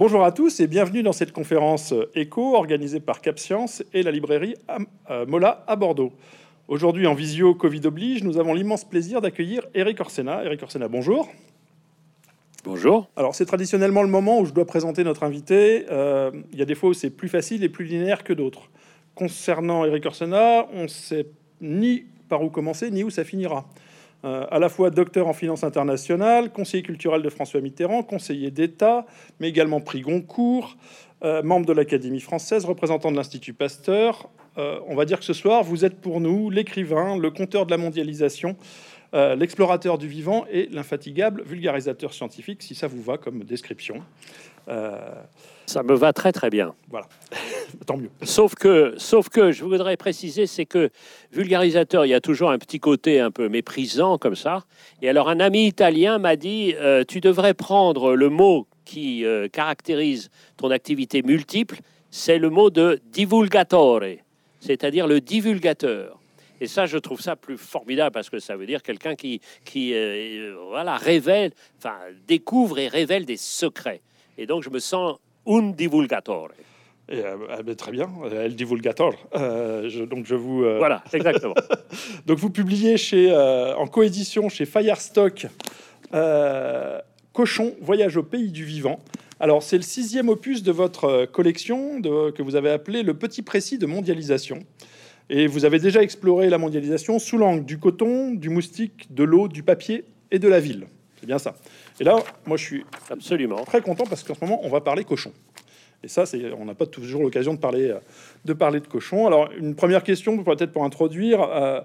Bonjour à tous et bienvenue dans cette conférence éco organisée par CapScience et la librairie euh, Mola à Bordeaux. Aujourd'hui en visio Covid oblige, nous avons l'immense plaisir d'accueillir Eric Orsena. Eric Orsena, bonjour. Bonjour. Alors c'est traditionnellement le moment où je dois présenter notre invité. Euh, il y a des fois où c'est plus facile et plus linéaire que d'autres. Concernant Eric Orsena, on ne sait ni par où commencer ni où ça finira. Euh, à la fois docteur en finance internationale, conseiller culturel de François Mitterrand, conseiller d'État, mais également prix Goncourt, euh, membre de l'Académie française, représentant de l'Institut Pasteur. Euh, on va dire que ce soir, vous êtes pour nous l'écrivain, le conteur de la mondialisation, l'explorateur du vivant et l'infatigable vulgarisateur scientifique, si ça vous va comme description. Ça me va très très bien. Voilà. tant mieux. Sauf que, sauf que, je voudrais préciser, c'est que vulgarisateur, il y a toujours un petit côté un peu méprisant comme ça. Et alors, un ami italien m'a dit, euh, tu devrais prendre le mot qui euh, caractérise ton activité multiple, c'est le mot de divulgatore, c'est-à-dire le divulgateur. Et ça, je trouve ça plus formidable parce que ça veut dire quelqu'un qui, qui euh, voilà, révèle, enfin, découvre et révèle des secrets. Et donc, je me sens un divulgatore. Euh, ah ben, très bien, El Divulgator. Euh, donc je vous. Euh, voilà, exactement. donc vous publiez chez, en coédition chez Firestock Cochon, Voyage au pays du vivant. Alors c'est le sixième opus de votre collection de, que vous avez appelé Le Petit Précis de mondialisation. Et vous avez déjà exploré la mondialisation sous l'angle du coton, du moustique, de l'eau, du papier et de la ville. C'est bien ça. Et là, moi je suis absolument très content parce qu'en ce moment on va parler cochon. Et ça, c'est, on n'a pas toujours l'occasion de parler, de parler de cochon. Alors, une première question, peut-être pour introduire. Euh,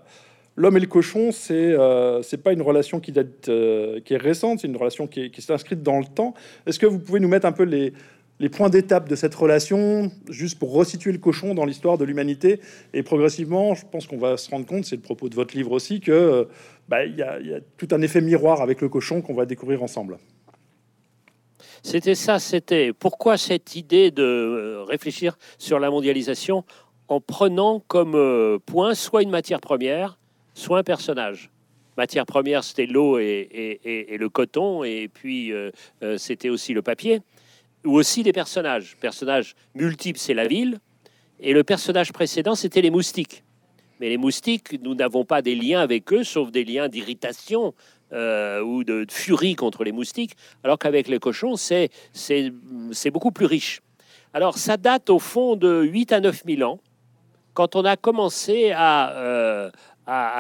l'homme et le cochon, c'est euh, pas une relation qui date, euh, qui est récente, c'est une relation qui, inscrite dans le temps. Est-ce que vous pouvez nous mettre un peu les, les points d'étape de cette relation, juste pour resituer le cochon dans l'histoire de l'humanité Et progressivement, je pense qu'on va se rendre compte, c'est le propos de votre livre aussi, que bah, il y, a, y a tout un effet miroir avec le cochon qu'on va découvrir ensemble. C'était ça, c'était pourquoi cette idée de euh, réfléchir sur la mondialisation en prenant comme euh, point soit une matière première, soit un personnage. Matière première, c'était l'eau et, le coton, et puis euh, c'était aussi le papier, ou aussi des personnages. Personnages multiples, c'est la ville, et le personnage précédent, c'était les moustiques. Mais les moustiques, nous n'avons pas des liens avec eux, sauf des liens d'irritation, euh, ou de, furie contre les moustiques, alors qu'avec les cochons, c'est, beaucoup plus riche. Alors ça date au fond de 8 à 9 000 ans, quand on a commencé à, euh,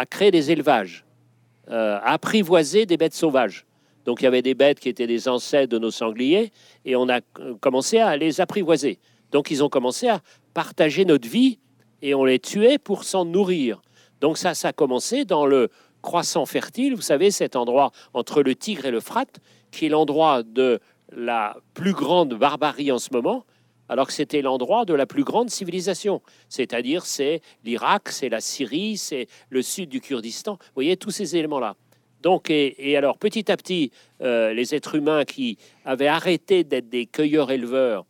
créer des élevages, euh, à apprivoiser des bêtes sauvages. Donc il y avait des bêtes qui étaient des ancêtres de nos sangliers, et on a commencé à les apprivoiser. Donc ils ont commencé à partager notre vie, et on les tuait pour s'en nourrir. Donc ça, ça a commencé dans le, croissant fertile, vous savez, cet endroit entre le Tigre et le Frat, qui est l'endroit de la plus grande barbarie en ce moment, alors que c'était l'endroit de la plus grande civilisation. C'est-à-dire, c'est l'Irak, c'est la Syrie, c'est le sud du Kurdistan. Vous voyez tous ces éléments-là. Donc, et, alors, petit à petit, euh, les êtres humains qui avaient arrêté d'être des cueilleurs-éleveurs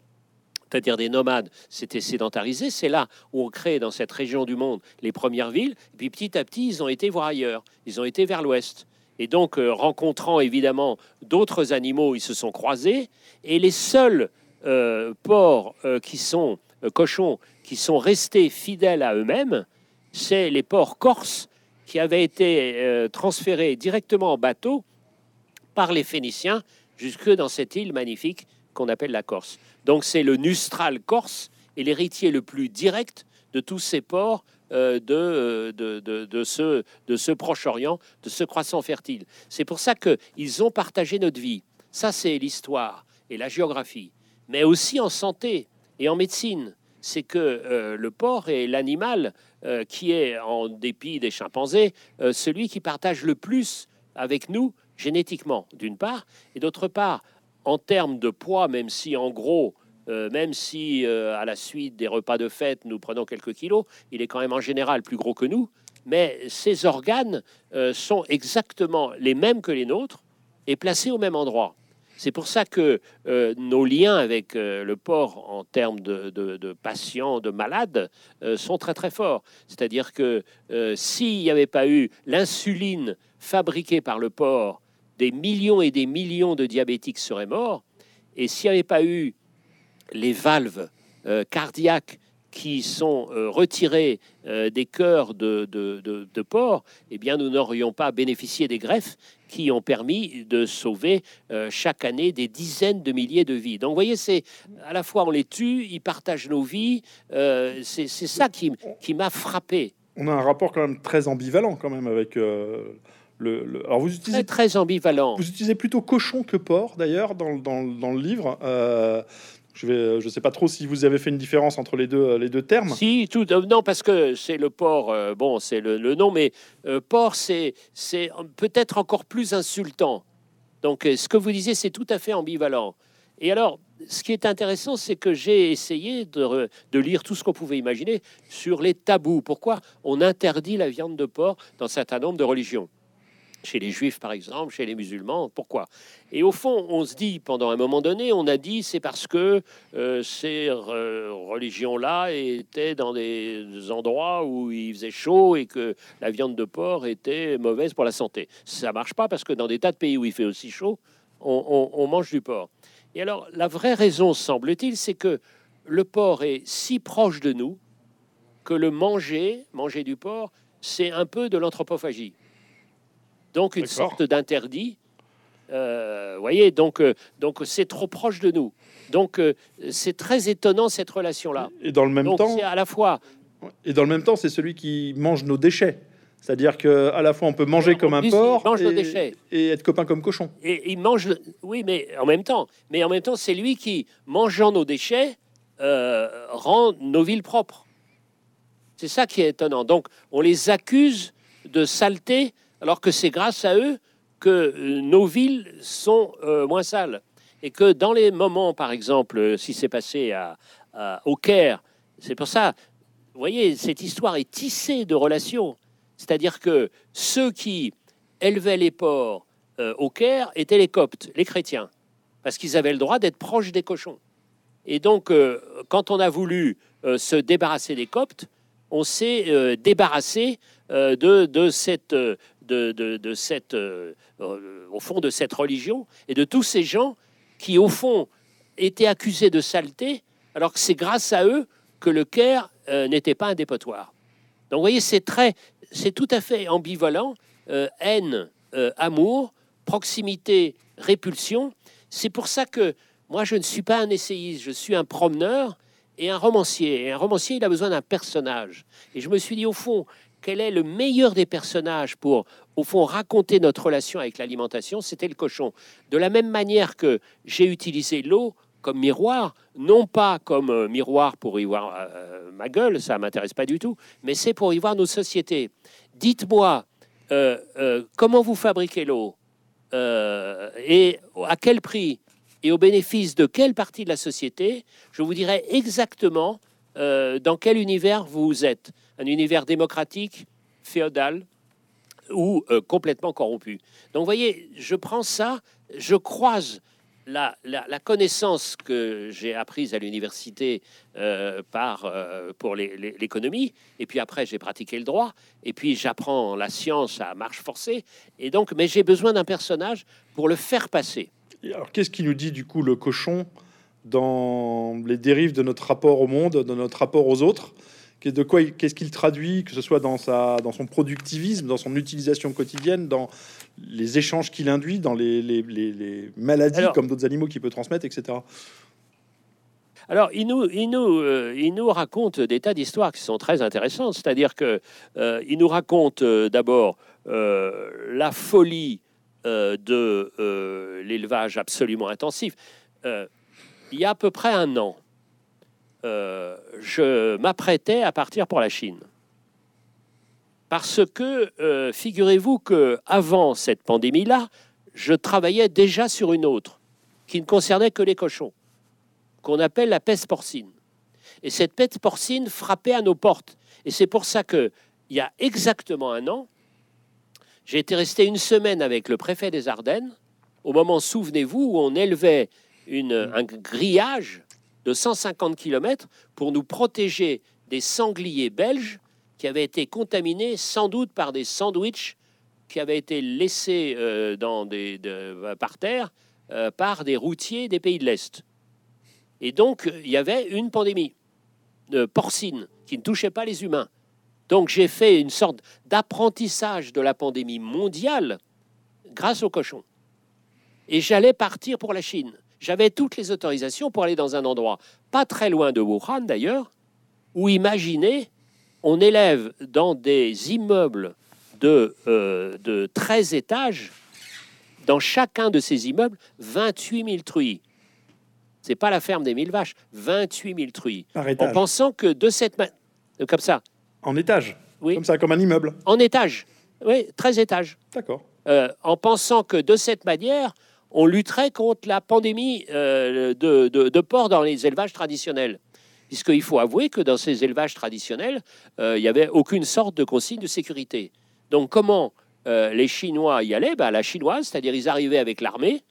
c'est-à-dire des nomades, s'étaient sédentarisés. C'est là où on crée dans cette région du monde les premières villes. Et puis petit à petit, ils ont été voir ailleurs. Ils ont été vers l'ouest. Et donc, euh, rencontrant évidemment d'autres animaux, ils se sont croisés. Et les seuls euh, porcs qui sont cochons, qui sont restés fidèles à eux-mêmes, c'est les porcs corses qui avaient été transférés directement en bateau par les Phéniciens jusque dans cette île magnifique qu'on appelle la Corse. Donc c'est le Nustral corse et l'héritier le plus direct de tous ces ports euh, de, de, de, ce, de ce Proche-Orient, de ce croissant fertile. C'est pour ça qu'ils ont partagé notre vie. Ça, c'est l'histoire et la géographie. Mais aussi en santé et en médecine. C'est que euh, le porc est l'animal euh, qui est, en dépit des chimpanzés, celui qui partage le plus avec nous génétiquement, d'une part, et d'autre part, en termes de poids, même si en gros, euh, même si euh, à la suite des repas de fête, nous prenons quelques kilos, il est quand même en général plus gros que nous, mais ses organes euh, sont exactement les mêmes que les nôtres et placés au même endroit. C'est pour ça que nos liens avec le porc en termes de, patients, de malades, sont très très forts. C'est-à-dire que s'il n'y avait pas eu l'insuline fabriquée par le porc des millions et des millions de diabétiques seraient morts. Et s'il n'y avait pas eu les valves euh, cardiaques qui sont euh, retirées euh, des cœurs de, de porc, eh bien, nous n'aurions pas bénéficié des greffes qui ont permis de sauver euh, chaque année des dizaines de milliers de vies. Donc, vous voyez, c'est à la fois on les tue, ils partagent nos vies. euh, c'est ça qui, qui m'a frappé. On a un rapport quand même très ambivalent quand même avec euh, le, le- Alors vous Très, utilisez, très ambivalent. vous utilisez plutôt cochon que porc d'ailleurs dans, dans, dans le livre. Euh, je vais, je sais pas trop si vous avez fait une différence entre les deux, les deux termes. Si, tout, euh, non, parce que c'est le porc, euh, bon, c'est le, nom, mais euh, porc, c'est peut-être encore plus insultant. Donc, euh, ce que vous disiez, c'est tout à fait ambivalent. Et alors, ce qui est intéressant, c'est que j'ai essayé de, de lire tout ce qu'on pouvait imaginer sur les tabous. Pourquoi on interdit la viande de porc dans un certain nombre de religions? Chez les juifs, par exemple, chez les musulmans, pourquoi? Et au fond, on se dit, pendant un moment donné, on a dit, c'est parce que euh, ces re- religions-là étaient dans des endroits où il faisait chaud et que la viande de porc était mauvaise pour la santé. Ça marche pas parce que dans des tas de pays où il fait aussi chaud, on mange du porc. Et alors, la vraie raison, semble-t-il, c'est que le porc est si proche de nous que le manger, manger du porc, c'est un peu de l'anthropophagie. Donc, une sorte d'interdit. Euh, voyez, donc euh, donc c'est trop proche de nous. Donc euh, c'est très étonnant cette relation-là. Et dans le même Donc temps, c'est à la fois et dans le même temps, c'est celui qui mange nos déchets. C'est-à-dire que à la fois on peut manger comme un porc mange nos et, déchets. et être copain comme cochon. et il mange. le- Oui, mais en même temps, mais en même temps, c'est lui qui, mangeant nos déchets, rend nos villes propres. C'est ça qui est étonnant. Donc on les accuse de saleté, alors que c'est grâce à eux que euh, nos villes sont euh, moins sales. Et que dans les moments, par exemple, euh, si c'est passé à, au Caire, c'est pour ça, vous voyez, cette histoire est tissée de relations. C'est-à-dire que ceux qui élevaient les porcs au Caire étaient les Coptes, les chrétiens, parce qu'ils avaient le droit d'être proches des cochons. Et donc, quand on a voulu se débarrasser des Coptes, on s'est débarrassé de, de cette, de, cette, euh, euh, au fond, de cette religion et de tous ces gens qui, au fond, étaient accusés de saleté, alors que c'est grâce à eux que le Caire euh, n'était pas un dépotoir. Donc, vous voyez, c'est très, c'est tout à fait ambivalent. haine, amour, proximité, répulsion. C'est pour ça que moi, je ne suis pas un essayiste, je suis un promeneur et un romancier. Et un romancier, il a besoin d'un personnage. Et je me suis dit, au fond, quel est le meilleur des personnages pour, au fond, raconter notre relation avec l'alimentation C'était le cochon. De la même manière que j'ai utilisé l'eau comme miroir, non pas comme euh, miroir pour y voir euh, ma gueule, ça m'intéresse pas du tout, mais c'est pour y voir nos sociétés. Dites-moi, euh, euh, comment vous fabriquez l'eau Euh, et à quel prix et au bénéfice de quelle partie de la société, je vous dirai exactement euh, dans quel univers vous êtes? Un univers démocratique, féodal ou euh, complètement corrompu? Donc vous voyez, je prends ça, je croise la, la- connaissance que j'ai apprise à l'université euh, par, pour l'économie, et puis après j'ai pratiqué le droit, et puis j'apprends la science à marche forcée, et donc, mais j'ai besoin d'un personnage pour le faire passer. Alors qu'est-ce qui nous dit du coup le cochon? Dans les dérives de notre rapport au monde, de notre rapport aux autres De quoi, qu'est-ce qu'il traduit, que ce soit dans sa, dans son productivisme, dans son utilisation quotidienne, dans les échanges qu'il induit, dans les, les- les- les maladies Alors- comme d'autres animaux qu'il peut transmettre, etc. Alors, il nous, il nous, euh, il nous raconte des tas d'histoires qui sont très intéressantes. C'est-à-dire que euh, il nous raconte euh, d'abord la folie de l'élevage absolument intensif. Il y a à peu près un an, euh, je m'apprêtais à partir pour la Chine. Parce que, euh, figurez-vous que avant cette pandémie-là, je travaillais déjà sur une autre qui ne concernait que les cochons qu'on appelle la peste porcine. Et cette peste porcine frappait à nos portes. Et c'est pour ça que, il y a exactement un an, j'ai été resté une semaine avec le préfet des Ardennes, au moment, souvenez-vous, où on élevait un grillage de 150 km pour nous protéger des sangliers belges qui avaient été contaminés sans doute par des sandwichs qui avaient été laissés euh, par terre euh, par des routiers des pays de l'Est. Et donc, il y avait une pandémie porcine qui ne touchait pas les humains. Donc, j'ai fait une sorte d'apprentissage de la pandémie mondiale grâce aux cochons. Et j'allais partir pour la Chine. J'avais toutes les autorisations pour aller dans un endroit, pas très loin de Wuhan d'ailleurs, où imaginez, on élève dans des immeubles de, euh, de 13 étages, dans chacun de ces immeubles, 28 000 truies. C'est pas la ferme des 1000 vaches, 28 000 truies. Par En pensant que de cette manière, comme ça, En étage. Oui. Comme ça, comme un immeuble. en étage, oui, 13 étages. D'accord. Euh, en pensant que de cette manière, on lutterait contre la pandémie euh, de, porcs dans les élevages traditionnels. Puisqu'il faut avouer que dans ces élevages traditionnels, euh, il n'y avait aucune sorte de consigne de sécurité. Donc comment euh, les Chinois y allaient? Ben, La chinoise, c'est-à-dire ils arrivaient avec l'armée,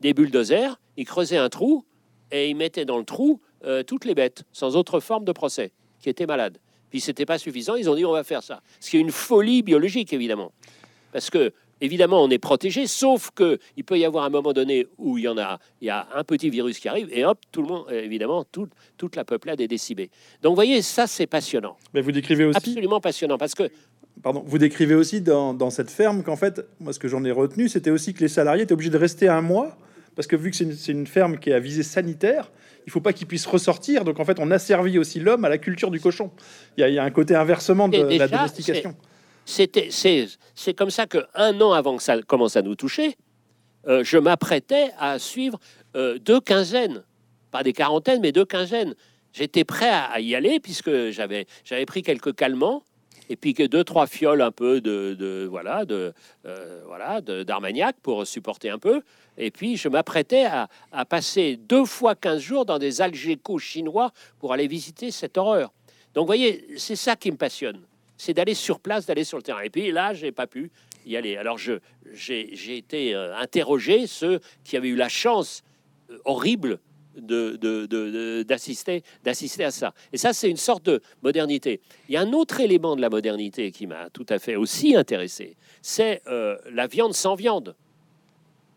des bulldozers, ils creusaient un trou et ils mettaient dans le trou toutes les bêtes, sans autre forme de procès, qui étaient malades. Puis c'était pas suffisant, ils ont dit on va faire ça. Ce qui est une folie biologique, évidemment. Parce que évidemment, on est protégé, sauf que il peut y avoir un moment donné où il y en a, il y a un petit virus qui arrive, et hop, tout le monde, évidemment, tout- toute la peuplade est décimée. Donc, vous voyez, ça, c'est passionnant, Mais vous décrivez aussi, absolument passionnant, parce que pardon, vous décrivez aussi dans, dans cette ferme qu'en fait, moi, ce que j'en ai retenu, c'était aussi que les salariés étaient obligés de rester un mois parce que vu que c'est une, ferme qui est à visée sanitaire, il faut pas qu'ils puissent ressortir. Donc en fait, on asservit aussi l'homme à la culture du cochon. Il y a, il y a un côté inversement de la domestication. C'était, c'est, comme ça que un an avant que ça commence à nous toucher, euh, je m'apprêtais à suivre euh, deux quinzaines, pas des quarantaines, mais deux quinzaines. J'étais prêt à, y aller puisque j'avais, pris quelques calmants et puis que deux trois fioles un peu de, de- voilà de euh, d'Armagnac pour supporter un peu. Et puis je m'apprêtais à, à passer deux fois 15 jours dans des algécos chinois pour aller visiter cette horreur. Donc voyez, c'est ça qui me passionne c'est d'aller sur place, d'aller sur le terrain. Et puis là, j'ai pas pu y aller. Alors je, j'ai, été euh, interrogé ceux qui avaient eu la chance euh, horrible de- d'assister, d'assister à ça. Et ça, c'est une sorte de modernité. Il y a un autre élément de la modernité qui m'a tout à fait aussi intéressé, c'est euh, la viande sans viande.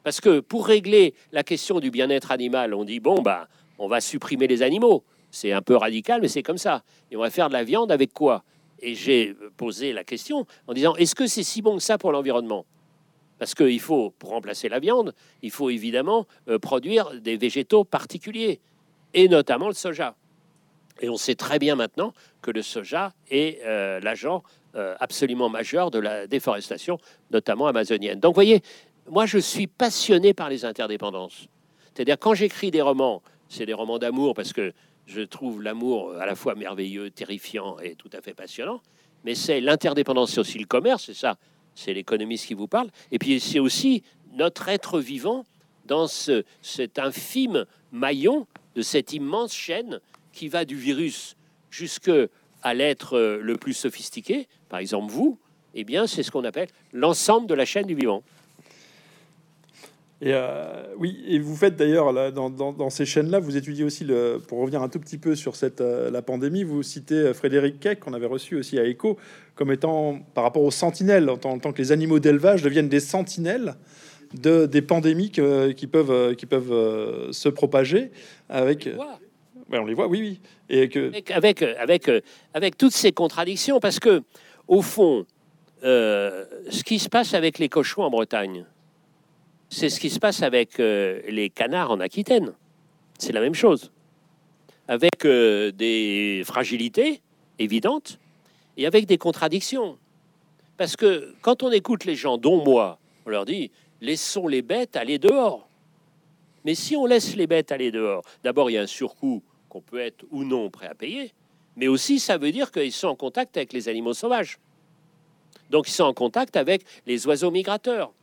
Parce que pour régler la question du bien-être animal, on dit bon bah on va supprimer les animaux. C'est un peu radical, mais c'est comme ça. Et on va faire de la viande avec quoi? Et j'ai posé la question en disant est-ce que c'est si bon que ça pour l'environnement? Parce qu'il faut, pour remplacer la viande, il faut évidemment euh, produire des végétaux particuliers, et notamment le soja. Et on sait très bien maintenant que le soja est euh, l'agent euh, absolument majeur de la déforestation, notamment amazonienne. Donc, vous voyez, moi, je suis passionné par les interdépendances. C'est-à-dire, quand j'écris des romans, c'est des romans d'amour parce que je trouve l'amour à la fois merveilleux, terrifiant et tout à fait passionnant. Mais c'est l'interdépendance, c'est aussi le commerce, c'est ça, c'est l'économiste qui vous parle. Et puis, c'est aussi notre être vivant dans ce, cet infime maillon de cette immense chaîne qui va du virus jusque à l'être euh, le plus sophistiqué, par exemple vous, eh bien, c'est ce qu'on appelle l'ensemble de la chaîne du vivant. Et euh, oui, et vous faites d'ailleurs dans, dans- dans ces chaînes-là, vous étudiez aussi le, pour revenir un tout petit peu sur cette euh, la pandémie, vous citez euh, Frédéric Keck qu'on avait reçu aussi à Echo comme étant par rapport aux sentinelles, en tant, en tant que les animaux d'élevage deviennent des sentinelles de des pandémies que- qui peuvent qui peuvent euh, se propager avec. Voilà. Ouais, on les voit, oui, oui, et que avec, avec, toutes ces contradictions, parce que, au fond, ce qui se passe avec les cochons en Bretagne, c'est ce qui se passe avec euh, les canards en Aquitaine. C'est la même chose. Avec euh, des fragilités évidentes et avec des contradictions. Parce que quand on écoute les gens, dont moi, on leur dit laissons les bêtes aller dehors. Mais si on laisse les bêtes aller dehors, d'abord il y a un surcoût qu'on peut être ou non prêt à payer, mais aussi ça veut dire qu'ils sont en contact avec les animaux sauvages. Donc ils sont en contact avec les oiseaux migrateurs,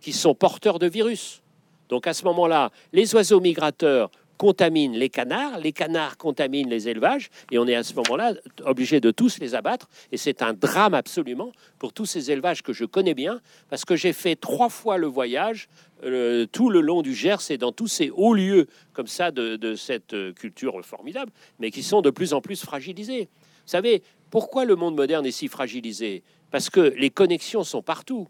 qui sont porteurs de virus. Donc à ce moment-là, les oiseaux migrateurs contaminent les canards, les canards contaminent les élevages, et on est à ce moment-là obligé de tous les abattre. Et c'est un drame absolument pour tous ces élevages que je connais bien, parce que j'ai fait trois fois le voyage euh, tout le long du Gers et dans tous ces hauts lieux comme ça de, de cette euh, culture formidable, mais qui sont de plus en plus fragilisés. Vous savez, pourquoi le monde moderne est si fragilisé? Parce que les connexions sont partout.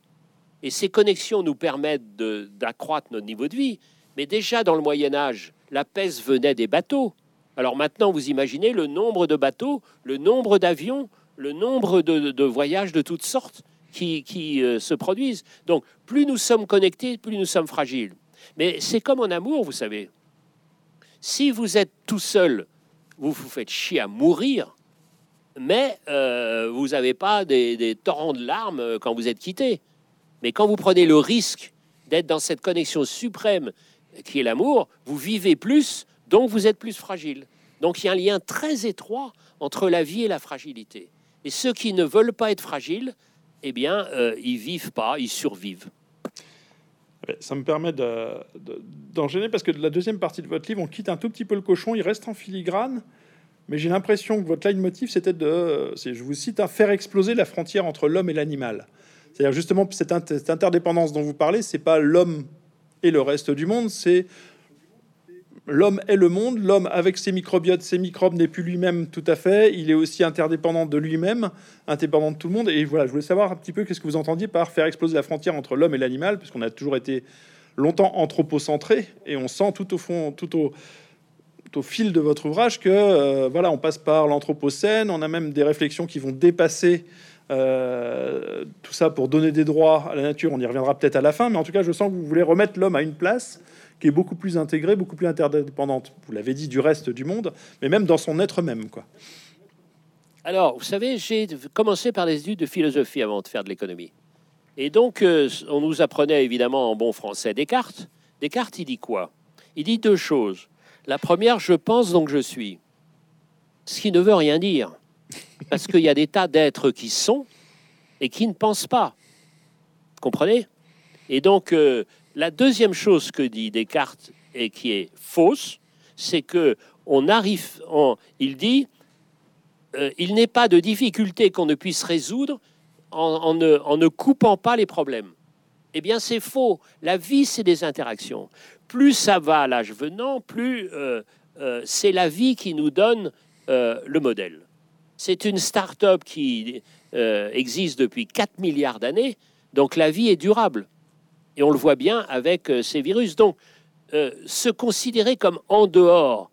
Et ces connexions nous permettent d'accroître notre niveau de vie. Mais déjà dans le Moyen Âge, la peste venait des bateaux. Alors maintenant, vous imaginez le nombre de bateaux, le nombre d'avions, le nombre de, voyages de toutes sortes qui, euh, se produisent. Donc, plus nous sommes connectés, plus nous sommes fragiles. Mais c'est comme en amour, vous savez. Si vous êtes tout seul, vous vous faites chier à mourir, mais euh, vous n'avez pas des, des, torrents de larmes euh, quand vous êtes quitté. Mais quand vous prenez le risque d'être dans cette connexion suprême qui est l'amour, vous vivez plus, donc vous êtes plus fragile. Donc il y a un lien très étroit entre la vie et la fragilité. Et ceux qui ne veulent pas être fragiles, eh bien, euh, ils vivent pas, ils survivent. Ça me permet d'enchaîner parce que de la deuxième partie de votre livre, on quitte un tout petit peu le cochon, il reste en filigrane, mais j'ai l'impression que votre leitmotiv, c'était de, je vous cite, à faire exploser la frontière entre l'homme et l'animal. C'est-à-dire justement cette, interdépendance dont vous parlez, c'est pas l'homme et le reste du monde, c'est l'homme est le monde, l'homme avec ses microbiotes, ses microbes n'est plus lui-même tout à fait, il est aussi interdépendant de lui-même, indépendant de tout le monde. Et voilà, je voulais savoir un petit peu qu'est-ce que vous entendiez par faire exploser la frontière entre l'homme et l'animal, puisqu'on a toujours été longtemps anthropocentré, et on sent tout au fond, tout au, au fil de votre ouvrage que euh, voilà, on passe par l'anthropocène, on a même des réflexions qui vont dépasser euh, tout ça pour donner des droits à la nature. On y reviendra peut-être à la fin, mais en tout cas, je sens que vous voulez remettre l'homme à une place qui est beaucoup plus intégrée, beaucoup plus interdépendante, vous l'avez dit, du reste du monde, mais même dans son être même. Quoi. Alors, vous savez, j'ai commencé par les études de philosophie avant de faire de l'économie. Et donc, euh, on nous apprenait évidemment en bon français Descartes. Descartes, il dit quoi? Il dit deux choses. La première, je pense donc je suis. Ce qui ne veut rien dire. Parce qu'il y a des tas d'êtres qui sont et qui ne pensent pas. Comprenez? Et donc, euh, la deuxième chose que dit Descartes et qui est fausse, c'est que on arrive, il dit, euh, il n'est pas de difficulté qu'on ne puisse résoudre en, ne, coupant pas les problèmes. Eh bien, c'est faux. La vie, c'est des interactions. Plus ça va à l'âge venant, plus euh, c'est la vie qui nous donne le modèle. C'est une start-up qui existe depuis 4 milliards d'années, donc la vie est durable. Et on le voit bien avec euh, ces virus. Donc, euh, se considérer comme en dehors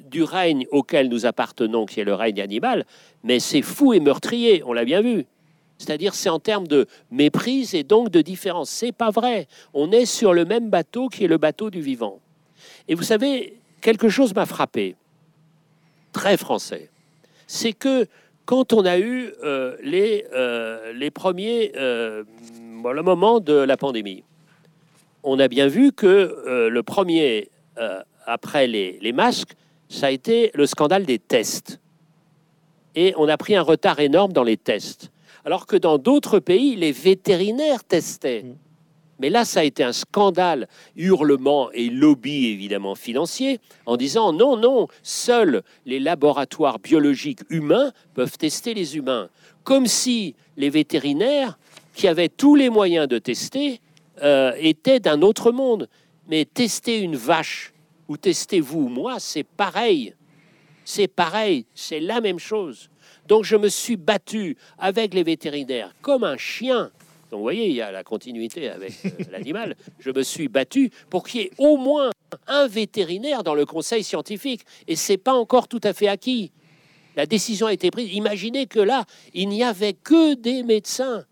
du règne auquel nous appartenons, qui est le règne animal, mais c'est fou et meurtrier, on l'a bien vu. C'est-à-dire, c'est en termes de méprise et donc de différence. C'est pas vrai. On est sur le même bateau qui est le bateau du vivant. Et vous savez, quelque chose m'a frappé, très français. C'est que quand on a eu euh, les, les premiers le moment de la pandémie, on a bien vu que euh, le premier, euh, après les, les, masques, ça a été le scandale des tests. Et on a pris un retard énorme dans les tests. Alors que dans d'autres pays, les vétérinaires testaient. Mais là, ça a été un scandale, hurlement et lobby évidemment financier, en disant non, non, seuls les laboratoires biologiques humains peuvent tester les humains. Comme si les vétérinaires qui avait tous les moyens de tester euh, était d'un autre monde. Mais tester une vache ou tester vous ou moi, c'est pareil. C'est pareil, c'est la même chose. Donc je me suis battu avec les vétérinaires comme un chien. Donc vous voyez, il y a la continuité avec euh, l'animal. Je me suis battu pour qu'il y ait au moins un vétérinaire dans le conseil scientifique. Et c'est pas encore tout à fait acquis. La décision a été prise. Imaginez que là, il n'y avait que des médecins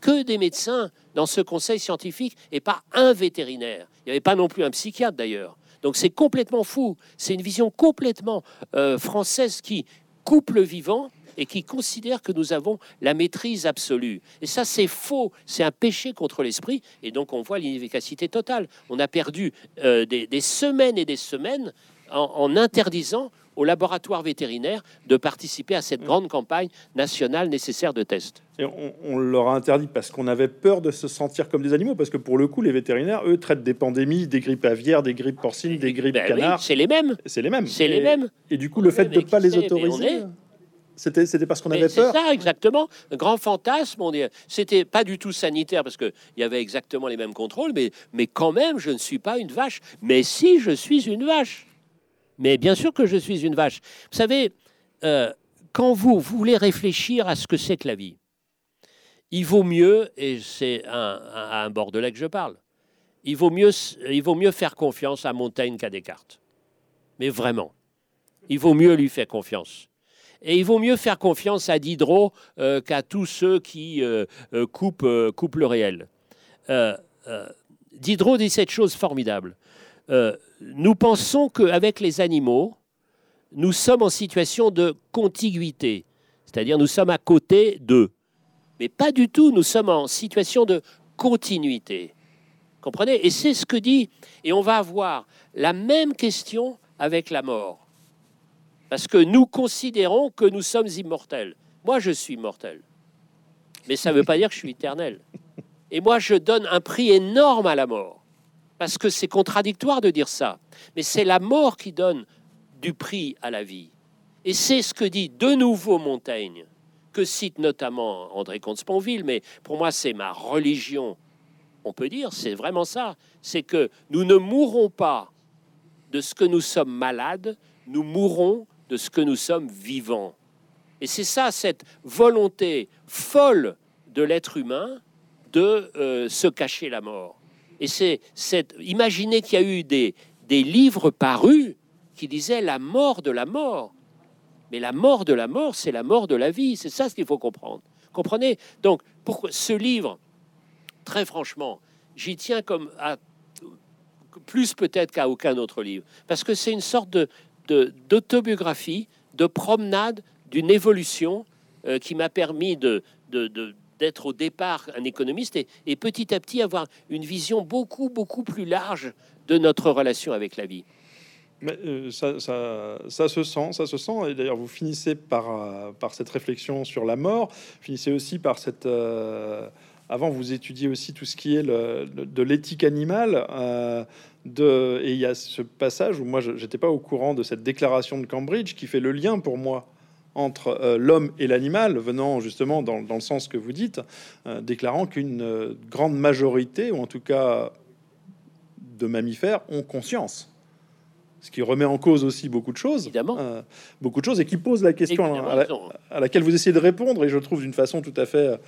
que des médecins dans ce conseil scientifique et pas un vétérinaire. Il n'y avait pas non plus un psychiatre d'ailleurs. Donc c'est complètement fou. C'est une vision complètement euh, française qui coupe le vivant et qui considère que nous avons la maîtrise absolue. Et ça, c'est faux. C'est un péché contre l'esprit. Et donc, on voit l'inefficacité totale. On a perdu euh, des, semaines et des semaines en interdisant aux laboratoires vétérinaires de participer à cette grande campagne nationale nécessaire de tests. Et on, leur a interdit parce qu'on avait peur de se sentir comme des animaux, parce que pour le coup, les vétérinaires, eux, traitent des pandémies, des grippes aviaires, des grippes porcines, des grippes ben canards. c'est les mêmes. C'est les mêmes. C'est les mêmes. Et du coup, le fait de ne pas les autoriser. C'était, c'était parce qu'on avait peur. C'est ça, exactement. Un grand fantasme. On est, c'était pas du tout sanitaire parce qu'il y avait exactement les mêmes contrôles, mais, mais quand même, je ne suis pas une vache. Mais si je suis une vache. Mais bien sûr que je suis une vache. Vous savez, euh, quand vous, voulez réfléchir à ce que c'est que la vie, il vaut mieux, et c'est à un, un, bordelais que je parle, il vaut mieux, il vaut mieux faire confiance à Montaigne qu'à Descartes. Mais vraiment, il vaut mieux lui faire confiance. Et il vaut mieux faire confiance à Diderot euh, qu'à tous ceux qui euh, euh, coupent, le réel. Diderot dit cette chose formidable. nous pensons qu'avec les animaux, nous sommes en situation de contiguïté, c'est-à-dire nous sommes à côté d'eux. Mais pas du tout, nous sommes en situation de continuité. Comprenez? Et c'est ce que dit, et on va avoir la même question avec la mort. Parce que nous considérons que nous sommes immortels. Moi, je suis mortel. Mais ça ne veut pas dire que je suis éternel. Et moi, je donne un prix énorme à la mort. Parce que c'est contradictoire de dire ça. Mais c'est la mort qui donne du prix à la vie. Et c'est ce que dit de nouveau Montaigne, que cite notamment André Comte-Sponville, mais pour moi, c'est ma religion on peut dire, c'est vraiment ça. C'est que nous ne mourrons pas de ce que nous sommes malades, nous mourrons de ce que nous sommes vivants. Et c'est ça, cette volonté folle de l'être humain de euh, se cacher la mort. Et c'est cette. Imaginez qu'il y a eu des, des livres parus qui disaient la mort de la mort. Mais la mort de la mort, c'est la mort de la vie. C'est ça ce qu'il faut comprendre. Comprenez? Donc, pourquoi ce livre très franchement, j'y tiens comme à plus peut-être qu'à aucun autre livre, parce que c'est une sorte de, d'autobiographie, de, promenade d'une évolution euh, qui m'a permis de, d'être au départ un économiste et, petit à petit avoir une vision beaucoup, beaucoup plus large de notre relation avec la vie. Mais, euh, ça, ça, se sent, ça se sent. Et d'ailleurs, vous finissez par, euh, par cette réflexion sur la mort, finissez aussi par cette, avant, vous étudiez aussi tout ce qui est de l'éthique animale. Euh, de, et il y a ce passage où moi, je n'étais pas au courant de cette déclaration de Cambridge qui fait le lien pour moi entre euh, l'homme et l'animal, venant justement dans, le sens que vous dites, euh, déclarant qu'une grande majorité, ou en tout cas de mammifères, ont conscience. Ce qui remet en cause aussi beaucoup de choses, Évidemment. beaucoup de choses, et qui pose la question à, à, laquelle vous essayez de répondre, et je trouve d'une façon tout à fait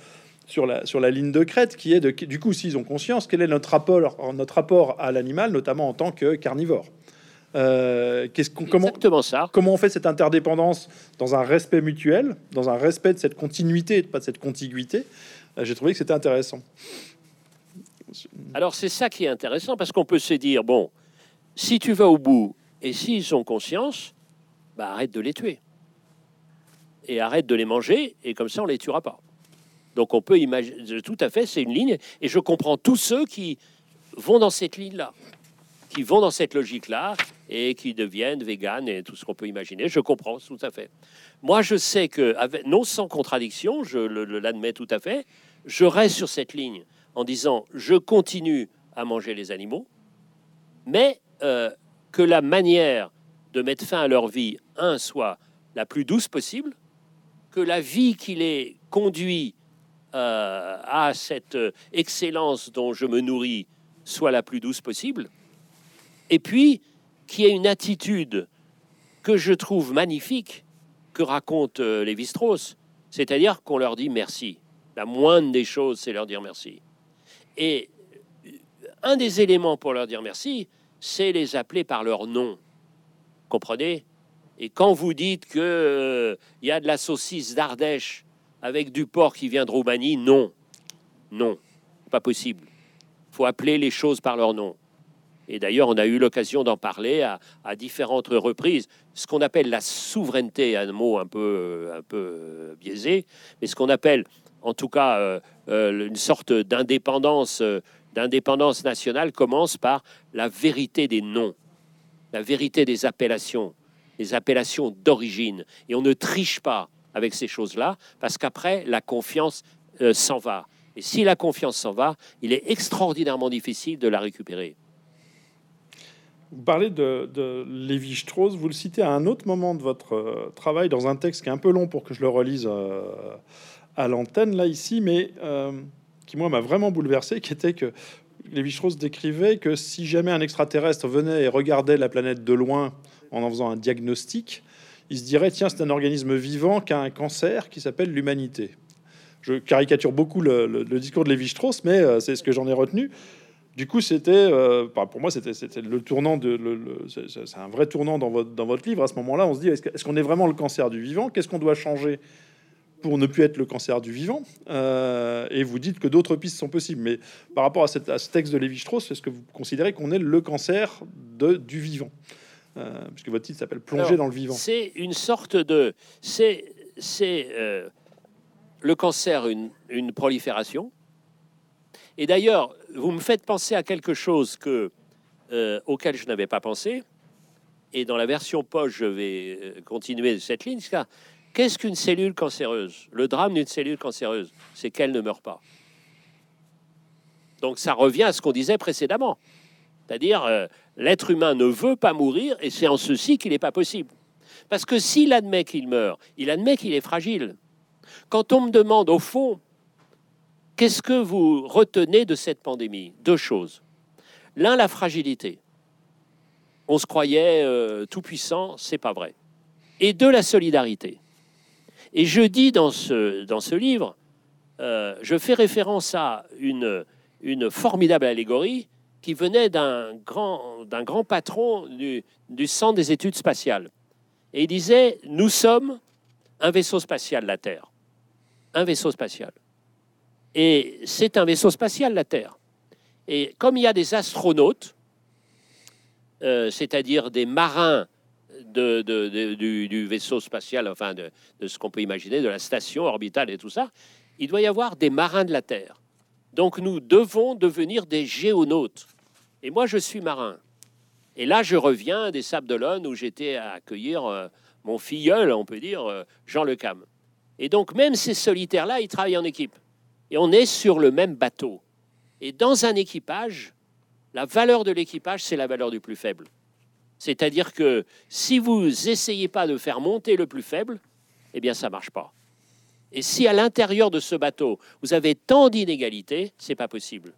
sur la, sur la ligne de crête, qui est de, du coup, s'ils ont conscience, quel est notre rapport, notre rapport à l'animal, notamment en tant que carnivore. Euh, qu'est-ce qu'on, comment, Exactement ça. comment on fait cette interdépendance dans un respect mutuel, dans un respect de cette continuité, pas de cette contiguïté? Euh, J'ai trouvé que c'était intéressant. Alors c'est ça qui est intéressant parce qu'on peut se dire bon, si tu vas au bout et s'ils ont conscience, bah arrête de les tuer et arrête de les manger et comme ça on les tuera pas. Donc on peut imaginer, tout à fait, c'est une ligne, et je comprends tous ceux qui vont dans cette ligne-là, qui vont dans cette logique-là, et qui deviennent véganes et tout ce qu'on peut imaginer. Je comprends tout à fait. Moi, je sais que, non sans contradiction, je l'admets tout à fait, je reste sur cette ligne en disant je continue à manger les animaux, mais euh, que la manière de mettre fin à leur vie, un, soit la plus douce possible, que la vie qui les conduit euh, à cette excellence dont je me nourris soit la plus douce possible, et puis qui ait une attitude que je trouve magnifique que raconte euh, Lévi-Strauss, c'est-à-dire qu'on leur dit merci. La moindre des choses, c'est leur dire merci. Et euh, un des éléments pour leur dire merci, c'est les appeler par leur nom. Comprenez? Et quand vous dites qu'il il y a de la saucisse d'Ardèche avec du porc qui vient de Roumanie, non. Non, pas possible. Faut appeler les choses par leur nom. Et d'ailleurs, on a eu l'occasion d'en parler à, différentes reprises. Ce qu'on appelle la souveraineté, un mot un peu, un peu biaisé, mais ce qu'on appelle, en tout cas, euh, euh, une sorte d'indépendance, euh, d'indépendance nationale commence par la vérité des noms, la vérité des appellations, les appellations d'origine. Et on ne triche pas avec ces choses-là, parce qu'après, la confiance euh, s'en va. Et si la confiance s'en va, il est extraordinairement difficile de la récupérer. Vous parlez de, Lévi-Strauss, vous le citez à un autre moment de votre euh, travail dans un texte qui est un peu long pour que je le relise euh, à l'antenne, là, ici, mais qui, moi, m'a vraiment bouleversé, qui était que Lévi-Strauss décrivait que si jamais un extraterrestre venait et regardait la planète de loin en en faisant un diagnostic, il se dirait tiens, c'est un organisme vivant qui a un cancer qui s'appelle l'humanité. Je caricature beaucoup le, discours de Lévi-Strauss, mais euh, c'est ce que j'en ai retenu. Du coup, c'était, euh, pour moi, c'était le tournant de, c'est un vrai tournant dans votre, livre. À ce moment-là, on se dit, est-ce qu'on est, vraiment le cancer du vivant? Qu'est-ce qu'on doit changer pour ne plus être le cancer du vivant? Euh, Et vous dites que d'autres pistes sont possibles. Mais par rapport à, ce texte de Lévi-Strauss, est-ce que vous considérez qu'on est le cancer du vivant? Euh, Puisque votre titre s'appelle Plonger dans le vivant. C'est une sorte de, c'est, c'est le cancer une, une prolifération et d'ailleurs, vous me faites penser à quelque chose que, euh, auquel je n'avais pas pensé. Et dans la version poche, je vais euh, continuer cette ligne. Qu'est-ce qu'une cellule cancéreuse? Le drame d'une cellule cancéreuse, c'est qu'elle ne meurt pas. Donc ça revient à ce qu'on disait précédemment. C'est-à-dire, euh, l'être humain ne veut pas mourir et c'est en ceci qu'il n'est pas possible. Parce que s'il admet qu'il meurt, il admet qu'il est fragile. Quand on me demande, au fond, Qu'est-ce que vous retenez de cette pandémie? Deux choses. L'un, la fragilité. On se croyait euh, tout puissant, c'est pas vrai. Et deux, la solidarité. Et je dis dans ce, dans livre, euh, je fais référence à une formidable allégorie qui venait d'un grand, d'un grand patron du, Centre des études spatiales. Et il disait, nous sommes un vaisseau spatial, la Terre. Un vaisseau spatial. Et c'est un vaisseau spatial, la Terre. Et comme il y a des astronautes, euh, c'est-à-dire des marins du, vaisseau spatial, enfin de, ce qu'on peut imaginer, de la station orbitale et tout ça, il doit y avoir des marins de la Terre. Donc nous devons devenir des géonautes. Et moi, je suis marin. Et là, je reviens des Sables d'Olonne où j'étais à accueillir euh, mon filleul, on peut dire, euh, Jean Le Cam. Et donc, même ces solitaires-là, ils travaillent en équipe et on est sur le même bateau. Et dans un équipage, la valeur de l'équipage, c'est la valeur du plus faible. C'est-à-dire que si vous essayez pas de faire monter le plus faible, eh bien ça marche pas. Et si à l'intérieur de ce bateau, vous avez tant d'inégalités, c'est pas possible.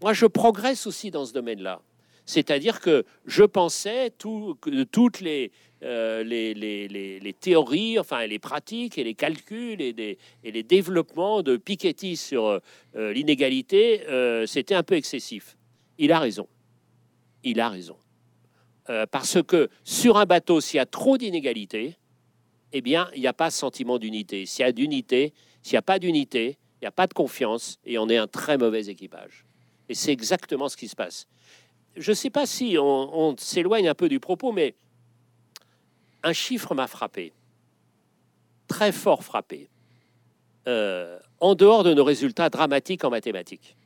Moi, je progresse aussi dans ce domaine-là. C'est-à-dire que je pensais que toutes les, euh, les, théories, enfin les pratiques et les calculs et, les développements de Piketty sur euh, l'inégalité, euh, c'était un peu excessif. Il a raison. Il a raison. parce que sur un bateau, s'il y a trop d'inégalités, eh bien, il n'y a pas sentiment d'unité. S'il y a d'unité, s'il n'y a pas d'unité, il n'y a pas de confiance et on est un très mauvais équipage. Et c'est exactement ce qui se passe. Je ne sais pas si on s'éloigne un peu du propos, mais un chiffre m'a frappé, très fort frappé, euh, en dehors de nos résultats dramatiques en mathématiques,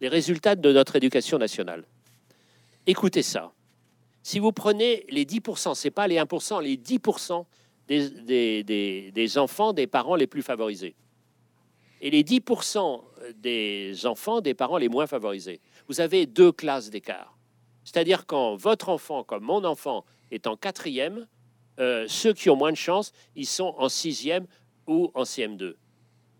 les résultats de notre éducation nationale. Écoutez ça. Si vous prenez les 10%, ce n'est pas les 1%, les 10% des, des, enfants des parents les plus favorisés et les 10% des enfants des parents les moins favorisés, vous avez deux classes d'écart. C'est-à-dire quand votre enfant, comme mon enfant, est en quatrième, euh, ceux qui ont moins de chance, ils sont en sixième ou en CM2.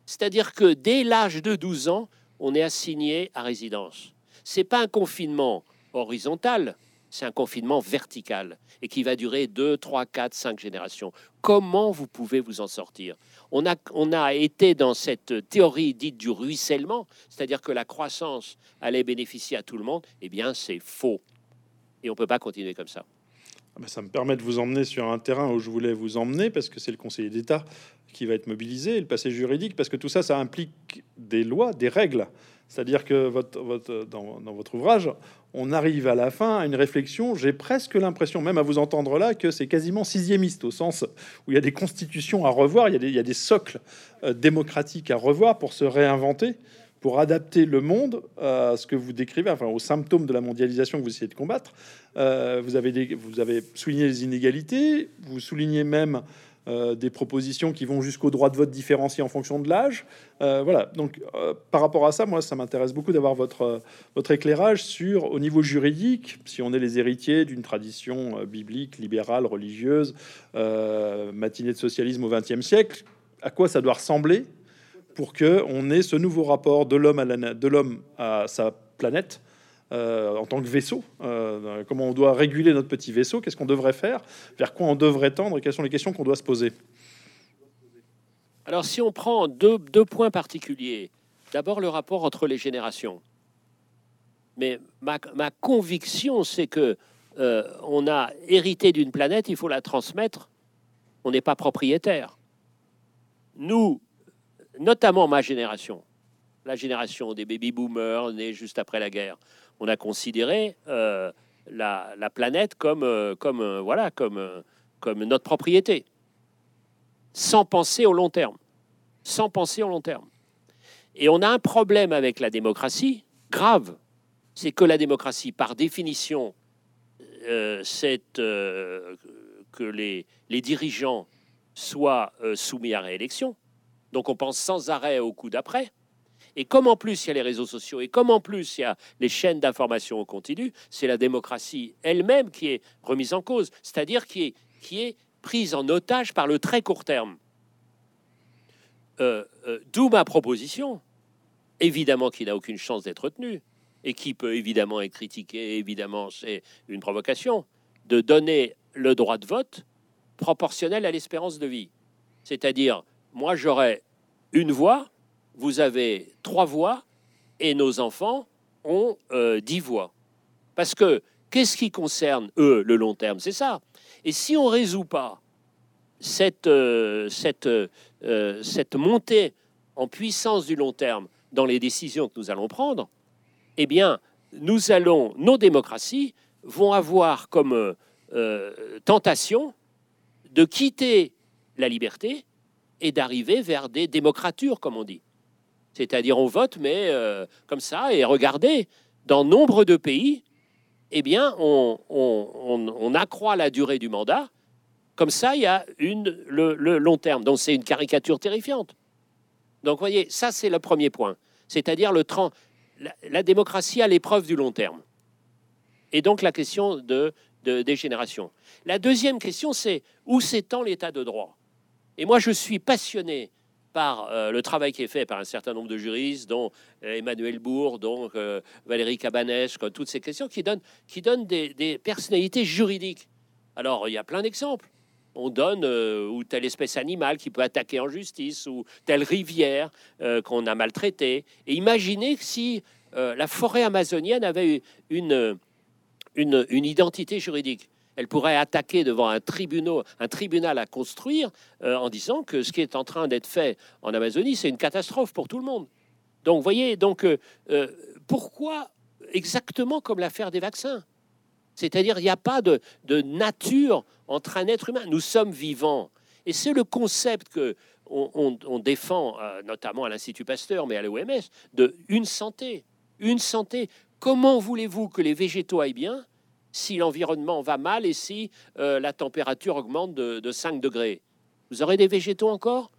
C'est-à-dire que dès l'âge de 12 ans, on est assigné à résidence. Ce n'est pas un confinement horizontal, c'est un confinement vertical et qui va durer 2, 3, 4, 5 générations. Comment vous pouvez vous en sortir? On a, on a été dans cette théorie dite du ruissellement, c'est-à-dire que la croissance allait bénéficier à tout le monde. Eh bien, c'est faux. Et on ne peut pas continuer comme ça. Ah bah, ça me permet de vous emmener sur un terrain où je voulais vous emmener, parce que c'est le conseiller d'État qui va être mobilisé, et le passé juridique, parce que tout ça, ça implique des lois, des règles. C'est-à-dire que votre, dans, votre ouvrage, on arrive à la fin à une réflexion, j'ai presque l'impression, même à vous entendre là, que c'est quasiment sixiémiste, au sens où il y a des constitutions à revoir, il y a des, socles euh, démocratiques à revoir pour se réinventer pour adapter le monde à ce que vous décrivez, enfin aux symptômes de la mondialisation que vous essayez de combattre. Euh, vous, avez vous avez souligné les inégalités, vous soulignez même euh, des propositions qui vont jusqu'au droit de vote différencié en fonction de l'âge. Euh, voilà, donc par rapport à ça, moi, ça m'intéresse beaucoup d'avoir votre, votre éclairage sur, au niveau juridique, si on est les héritiers d'une tradition biblique, libérale, religieuse, matinée de socialisme au XXe siècle, à quoi ça doit ressembler pour que on ait ce nouveau rapport de l'homme à sa planète euh, en tant que vaisseau. Euh, comment on doit réguler notre petit vaisseau Qu'est-ce qu'on devrait faire Vers quoi on devrait tendre Et quelles sont les questions qu'on doit se poser Alors, si on prend deux, points particuliers, d'abord le rapport entre les générations. Mais ma, conviction, c'est que euh, on a hérité d'une planète, il faut la transmettre. On n'est pas propriétaire. Nous, notamment ma génération, la génération des baby-boomers nés juste après la guerre, on a considéré euh, la, planète comme, euh, comme, voilà, comme, notre propriété, sans penser au long terme. Sans penser au long terme. Et on a un problème avec la démocratie grave, c'est que la démocratie, par définition, euh, c'est euh, que les, dirigeants soient euh, soumis à réélection. Donc on pense sans arrêt au coup d'après. Et comme en plus il y a les réseaux sociaux et comme en plus il y a les chaînes d'information au continu, c'est la démocratie elle-même qui est remise en cause, c'est-à-dire qui est, qui est prise en otage par le très court terme. D'où ma proposition, évidemment qui n'a aucune chance d'être tenue, et qui peut évidemment être critiqué, évidemment c'est une provocation, de donner le droit de vote proportionnel à l'espérance de vie. C'est-à-dire, moi j'aurais une voix, vous avez trois voix, et nos enfants ont euh, dix voix. Parce que qu'est-ce qui concerne, eux, le long terme? C'est ça. Et si on ne résout pas cette, euh, euh, cette montée en puissance du long terme dans les décisions que nous allons prendre, eh bien, nous allons, nos démocraties vont avoir comme tentation de quitter la liberté et d'arriver vers des démocratures, comme on dit. C'est-à-dire on vote, mais euh, comme ça, et regardez, dans nombre de pays, eh bien, on, accroît la durée du mandat. Comme ça, il y a une, le, long terme. Donc c'est une caricature terrifiante. Donc, voyez, ça, c'est le premier point. C'est-à-dire le, la, démocratie à l'épreuve du long terme. Et donc la question de, des générations. La deuxième question, c'est où s'étend l'état de droit? Et moi, je suis passionné par euh, le travail qui est fait par un certain nombre de juristes, dont euh, Emmanuel Bourg, dont euh, Valérie Cabanès, toutes ces questions qui donnent, qui donnent des, personnalités juridiques. Alors, il y a plein d'exemples on donne ou telle espèce animale qui peut attaquer en justice ou telle rivière qu'on a maltraitée. Et imaginez si la forêt amazonienne avait une, une, une, identité juridique. Elle pourrait attaquer devant un, tribunal, un tribunal à construire en disant que ce qui est en train d'être fait en Amazonie, c'est une catastrophe pour tout le monde. Donc, voyez, donc pourquoi exactement comme l'affaire des vaccins? C'est-à-dire, il n'y a pas de, nature entre un être humain. Nous sommes vivants. Et c'est le concept que on, défend, euh, notamment à l'Institut Pasteur, mais à l'OMS, de une santé. Une santé. Comment voulez-vous que les végétaux aillent bien? Si l'environnement va mal et si euh, la température augmente de, de 5 degrés. Vous aurez des végétaux encore?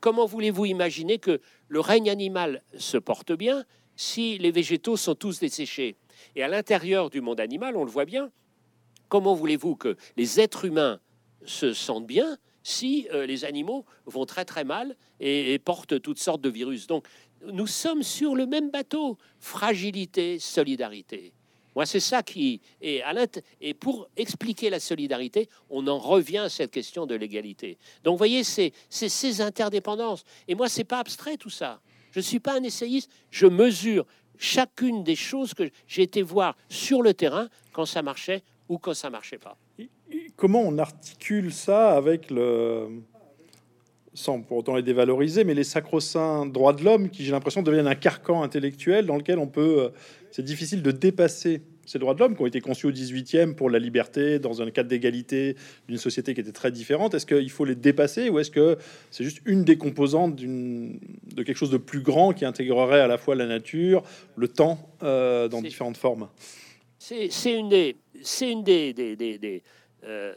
Comment voulez-vous imaginer que le règne animal se porte bien si les végétaux sont tous desséchés? Et à l'intérieur du monde animal, on le voit bien, comment voulez-vous que les êtres humains se sentent bien si euh, les animaux vont très très mal et, portent toutes sortes de virus? Donc nous sommes sur le même bateau, fragilité, solidarité. Moi, c'est ça qui est à Et pour expliquer la solidarité, on en revient à cette question de l'égalité. Donc, vous voyez, c'est ces interdépendances. Et moi, c'est pas abstrait tout ça. Je suis pas un essayiste. Je mesure chacune des choses que j'ai été voir sur le terrain quand ça marchait ou quand ça marchait pas. Comment on articule ça avec le sans pour autant les dévaloriser, mais les sacro-saints droits de l'homme qui, j'ai l'impression, deviennent un carcan intellectuel dans lequel on peut. C'est difficile de dépasser ces droits de l'homme qui ont été conçus au 18e pour la liberté, dans un cadre d'égalité d'une société qui était très différente. Est-ce qu'il faut les dépasser ou est-ce que c'est juste une des composantes de quelque chose de plus grand qui intégrerait à la fois la nature, le temps euh, dans différentes formes? C'est une des, c'est une des, des, des, euh,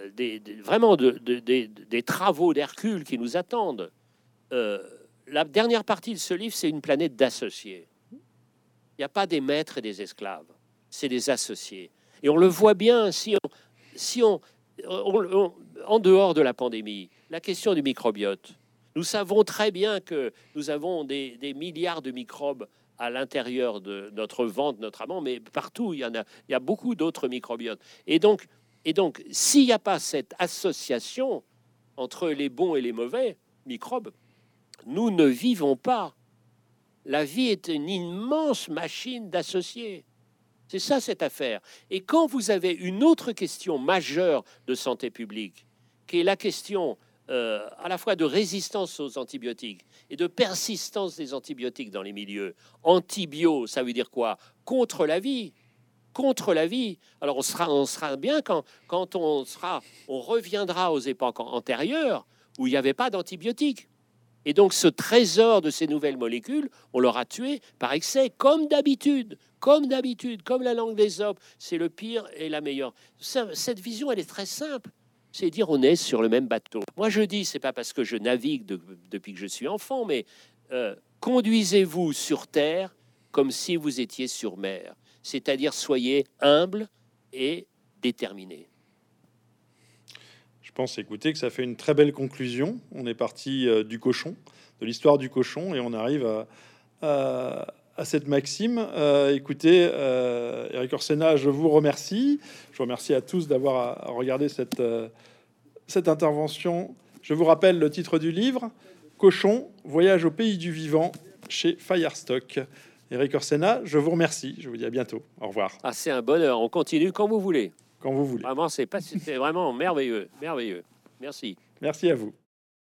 vraiment de, des travaux d'Hercule qui nous attendent. Euh, la dernière partie de ce livre, c'est une planète d'associés. Il n'y a pas des maîtres et des esclaves c'est des associés. Et on le voit bien si on, si on, en dehors de la pandémie, la question du microbiote. Nous savons très bien que nous avons des, milliards de microbes à l'intérieur de notre ventre, notre amant, mais partout il y en a, il y a beaucoup d'autres microbiotes. Et donc, et donc, s'il n'y a pas cette association entre les bons et les mauvais microbes, nous ne vivons pas. La vie est une immense machine d'associés. C'est ça cette affaire. Et quand vous avez une autre question majeure de santé publique, qui est la question euh, à la fois de résistance aux antibiotiques et de persistance des antibiotiques dans les milieux, antibio, ça veut dire quoi? Contre la vie contre la vie. Alors on sera, on sera bien quand, quand on sera, on reviendra aux époques antérieures où il n'y avait pas d'antibiotiques. Et donc ce trésor de ces nouvelles molécules, on l'aura tué par excès, comme d'habitude, comme d'habitude, comme la langue des hommes. C'est le pire et la meilleure. cette vision, elle est très simple. C'est dire on est sur le même bateau. Moi je dis, c'est pas parce que je navigue depuis que je suis enfant, mais euh, conduisez-vous sur terre comme si vous étiez sur mer c'est-à-dire soyez humble et déterminé. Je pense, écoutez, que ça fait une très belle conclusion. On est parti euh, du cochon, de l'histoire du cochon, et on arrive à, cette maxime. Euh, écoutez, euh, Eric Orsena, je vous remercie. Je vous remercie à tous d'avoir regardé cette, cette intervention. Je vous rappelle le titre du livre, Cochon, voyage au pays du vivant, chez Firestock. Eric Orsena, je vous remercie. Je vous dis à bientôt. Au revoir. Ah, c'est un bonheur. On continue quand vous voulez. Quand vous voulez. Vraiment, c'est pas, vraiment merveilleux, merveilleux. Merci. Merci à vous.